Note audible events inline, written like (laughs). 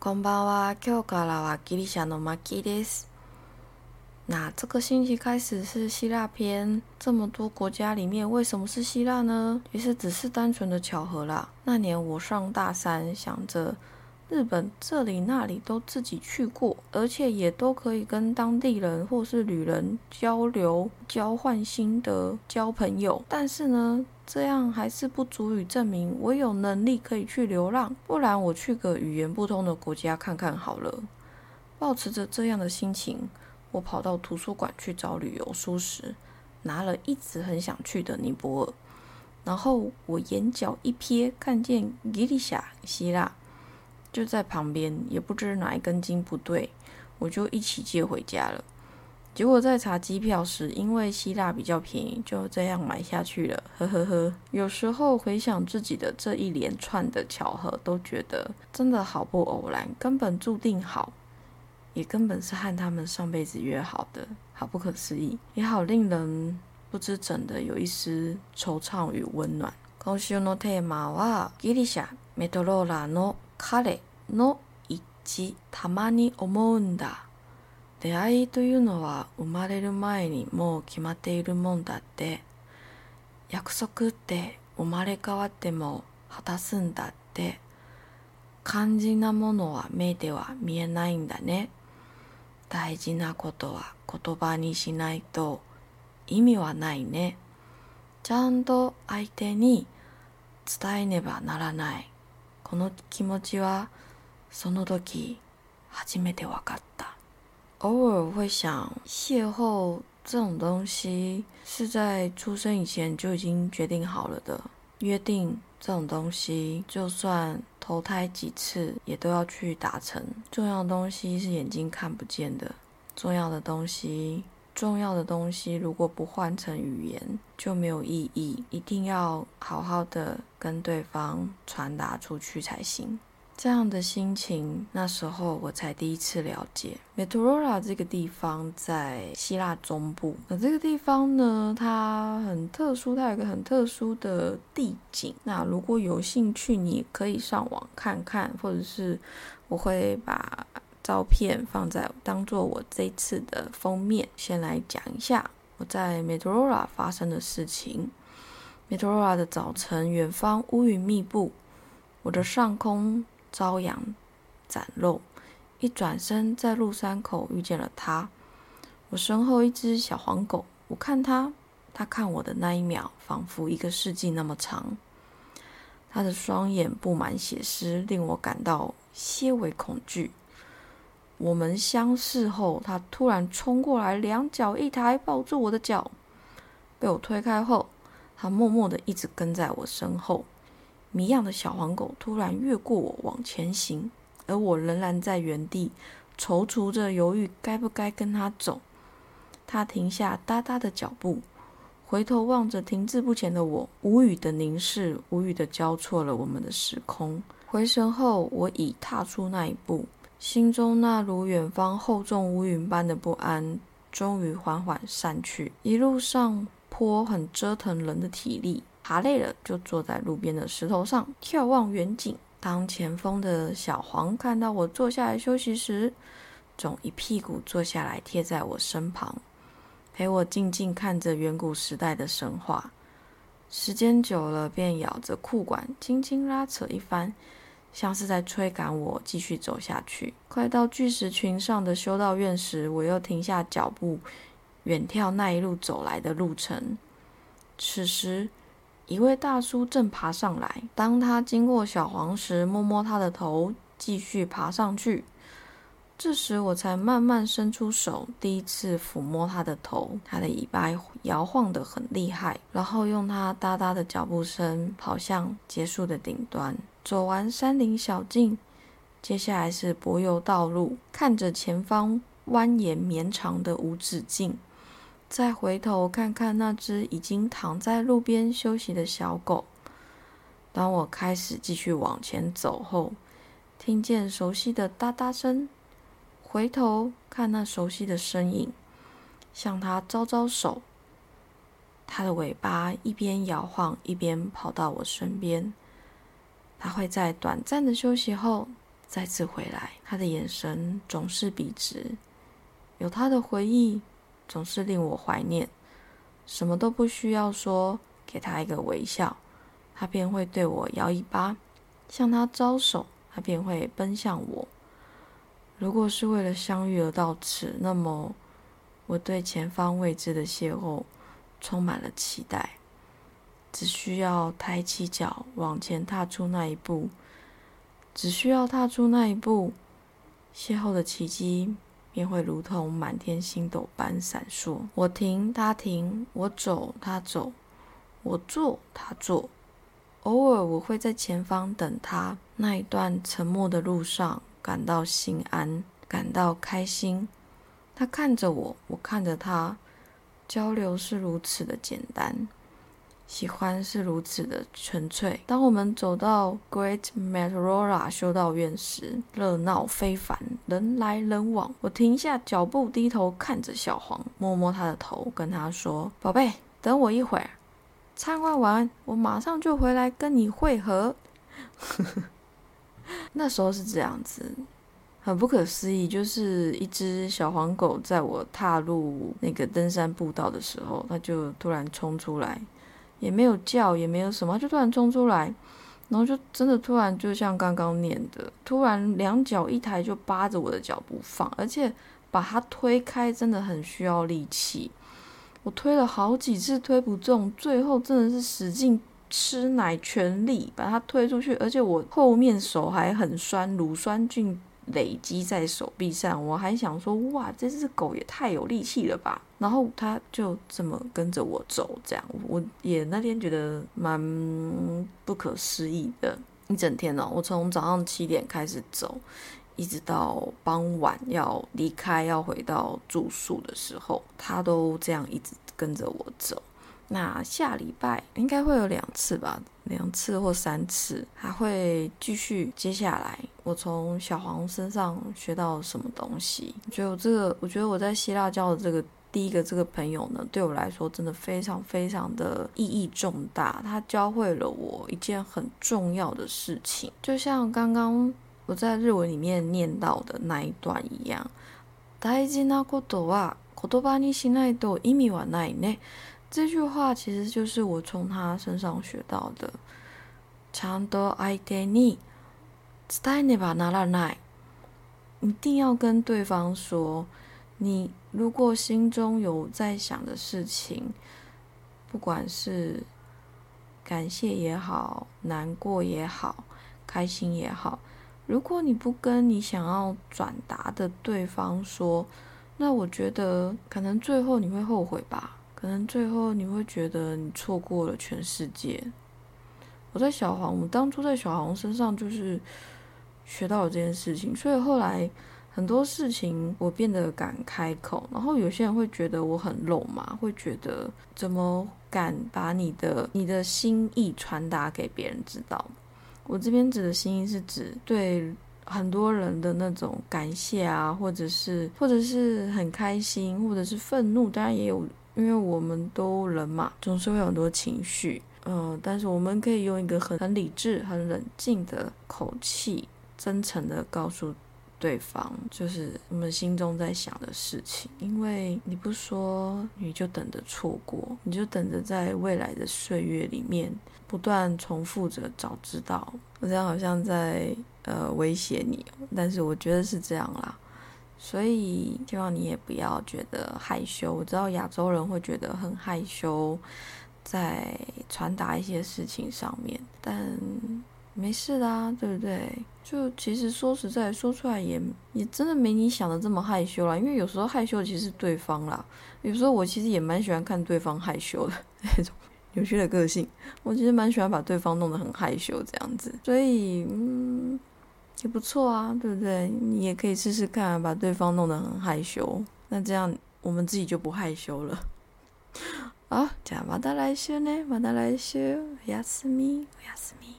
こんばんは。今日からはギリシャのマキです。那这个星期开始是希腊篇，这么多国家里面，为什么是希腊呢？其实只是单纯的巧合啦。那年我上大三，想着。 日本这里那里都自己去过，而且也都可以跟当地人或是旅人交流、交换心得、交朋友。但是呢，这样还是不足以证明我有能力可以去流浪。不然我去个语言不通的国家看看好了。保持着这样的心情，我跑到图书馆去找旅游书时，拿了一直很想去的尼泊尔。然后我眼角一瞥，看见吉利亚希腊。就在旁边，也不知哪一根筋不对，我就一起借回家了。结果在查机票时，因为希腊比较便宜，就这样买下去了。呵呵呵。有时候回想自己的这一连串的巧合，都觉得真的好不偶然，根本注定好，也根本是和他们上辈子约好的，好不可思议，也好令人不知怎的有一丝惆怅与温暖。今週のテーマはギリシャメトローラの 彼の一致たまに思うんだ。出会いというのは生まれる前にもう決まっているもんだって。約束って生まれ変わっても果たすんだって。肝心なものは目では見えないんだね。大事なことは言葉にしないと意味はないね。ちゃんと相手に伝えねばならない。この気持ちはその時初めて分かった。偶尔会想，邂逅这种东西是在出生以前就已经决定好了的约定。这种东西，就算投胎几次，也都要去达成。重要的东西是眼睛看不见的，重要的东西。 重要的东西，如果不换成语言，就没有意义。一定要好好的跟对方传达出去才行。这样的心情，那时候我才第一次了解。m e t r o r a 这个地方在希腊中部。那这个地方呢，它很特殊，它有一个很特殊的地景。那如果有兴趣，你可以上网看看，或者是我会把。照片放在当做我这次的封面。先来讲一下我在 m e t r o r a 发生的事情。m e t r o r a 的早晨，远方乌云密布，我的上空朝阳展露。一转身，在路山口遇见了他。我身后一只小黄狗，我看它，它看我的那一秒，仿佛一个世纪那么长。它的双眼布满血丝，令我感到些微恐惧。我们相视后，他突然冲过来，两脚一抬，抱住我的脚。被我推开后，他默默的一直跟在我身后。迷样的小黄狗突然越过我往前行，而我仍然在原地踌躇着，犹豫该不该跟他走。他停下哒哒的脚步，回头望着停滞不前的我，无语的凝视，无语的交错了我们的时空。回神后，我已踏出那一步。心中那如远方厚重乌云般的不安，终于缓缓散去。一路上坡很折腾人的体力，爬累了就坐在路边的石头上眺望远景。当前锋的小黄看到我坐下来休息时，总一屁股坐下来贴在我身旁，陪我静静看着远古时代的神话。时间久了，便咬着裤管轻轻拉扯一番。像是在催赶我继续走下去。快到巨石群上的修道院时，我又停下脚步，远眺那一路走来的路程。此时，一位大叔正爬上来。当他经过小黄时，摸摸他的头，继续爬上去。这时，我才慢慢伸出手，第一次抚摸他的头。他的尾巴摇晃得很厉害，然后用他哒哒的脚步声跑向结束的顶端。走完山林小径，接下来是柏油道路。看着前方蜿蜒绵长的无止境，再回头看看那只已经躺在路边休息的小狗。当我开始继续往前走后，听见熟悉的哒哒声，回头看那熟悉的身影，向它招招手。它的尾巴一边摇晃，一边跑到我身边。他会在短暂的休息后，再次回来，他的眼神总是笔直，有他的回忆，总是令我怀念。什么都不需要说，给他一个微笑，他便会对我摇尾巴，向他招手，他便会奔向我。如果是为了相遇而到此，那么我对前方未知的邂逅充满了期待。只需要抬起脚往前踏出那一步。只需要踏出那一步，邂逅的奇迹便会如同满天星斗般闪烁。我停，他停；我走，他走；我坐，他坐。偶尔，我会在前方等他。那一段沉默的路上，感到心安，感到开心。他看着我，我看着他，交流是如此的简单。喜欢是如此的纯粹。当我们走到 Great Meteora 修道院时，热闹非凡，人来人往。我停下脚步，低头看着小黄，摸摸他的头，跟他说：“宝贝，等我一会儿，参观完，我马上就回来跟你会合。(laughs) ”那时候是这样子，很不可思议。就是一只小黄狗，在我踏入那个登山步道的时候，它就突然冲出来。也没有叫，也没有什么，就突然冲出来，然后就真的突然就像刚刚念的，突然两脚一抬就扒着我的脚不放，而且把它推开真的很需要力气。我推了好几次推不中，最后真的是使劲吃奶全力把它推出去，而且我后面手还很酸，乳酸菌。累积在手臂上，我还想说，哇，这只狗也太有力气了吧！然后它就这么跟着我走，这样我也那天觉得蛮不可思议的。一整天呢，我从早上七点开始走，一直到傍晚要离开要回到住宿的时候，它都这样一直跟着我走。那下礼拜应该会有两次吧，两次或三次，还会继续。接下来我从小黄身上学到什么东西？我觉得我这个，我觉得我在希腊交的这个第一个这个朋友呢，对我来说真的非常非常的意义重大。他教会了我一件很重要的事情，就像刚刚我在日文里面念到的那一段一样。大事なことは言葉にしないと意味はないね。 这句话其实就是我从他身上学到的。ちゃんと相手に伝えねばならない。一定要跟对方说，你如果心中有在想的事情，不管是感谢也好、难过也好、开心也好，如果你不跟你想要转达的对方说，那我觉得可能最后你会后悔吧。 可能最后你会觉得你错过了全世界。我在小黄，我当初在小黄身上就是学到了这件事情，所以后来很多事情我变得敢开口。然后有些人会觉得我很肉麻，会觉得怎么敢把你的你的心意传达给别人知道？我这边指的心意是指对很多人的那种感谢啊，或者是或者是很开心，或者是愤怒，当然也有。因为我们都人嘛，总是会有很多情绪，嗯，但是我们可以用一个很很理智、很冷静的口气，真诚的告诉对方，就是我们心中在想的事情。因为你不说，你就等着错过，你就等着在未来的岁月里面不断重复着早知道。我这样好像在呃威胁你，但是我觉得是这样啦。所以希望你也不要觉得害羞。我知道亚洲人会觉得很害羞，在传达一些事情上面，但没事啦，对不对？就其实说实在，说出来也也真的没你想的这么害羞啦。因为有时候害羞其实是对方啦，有时候我其实也蛮喜欢看对方害羞的 (laughs) 那种有趣的个性。我其实蛮喜欢把对方弄得很害羞这样子，所以嗯。也不错啊，对不对？你也可以试试看，把对方弄得很害羞，那这样我们自己就不害羞了。好，じゃあまた来週ね。また来週。おやすみ。おやすみ。